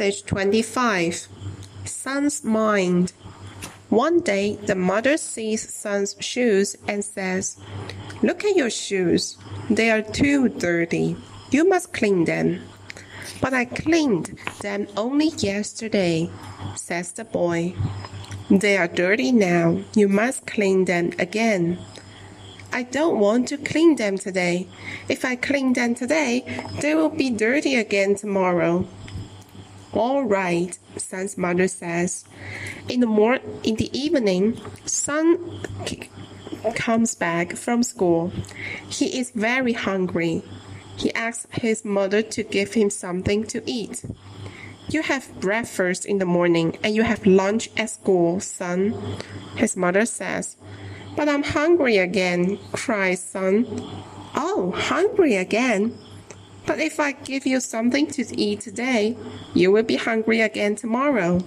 Message 25 Sun's Mind. One day, the mother sees Sun's shoes and says, Look at your shoes. They are too dirty. You must clean them. But I cleaned them only yesterday, says the boy. They are dirty now. You must clean them again. I don't want to clean them today. If I clean them today, they will be dirty again tomorrow. All right, Sun's mother says. In the mor- in the evening, Sun comes back from school. He is very hungry. He asks his mother to give him something to eat. You have breakfast in the morning and you have lunch at school, son, his mother says. But I'm hungry again, cries Sun. Oh, hungry again? But if I give you something to eat today, you will be hungry again tomorrow.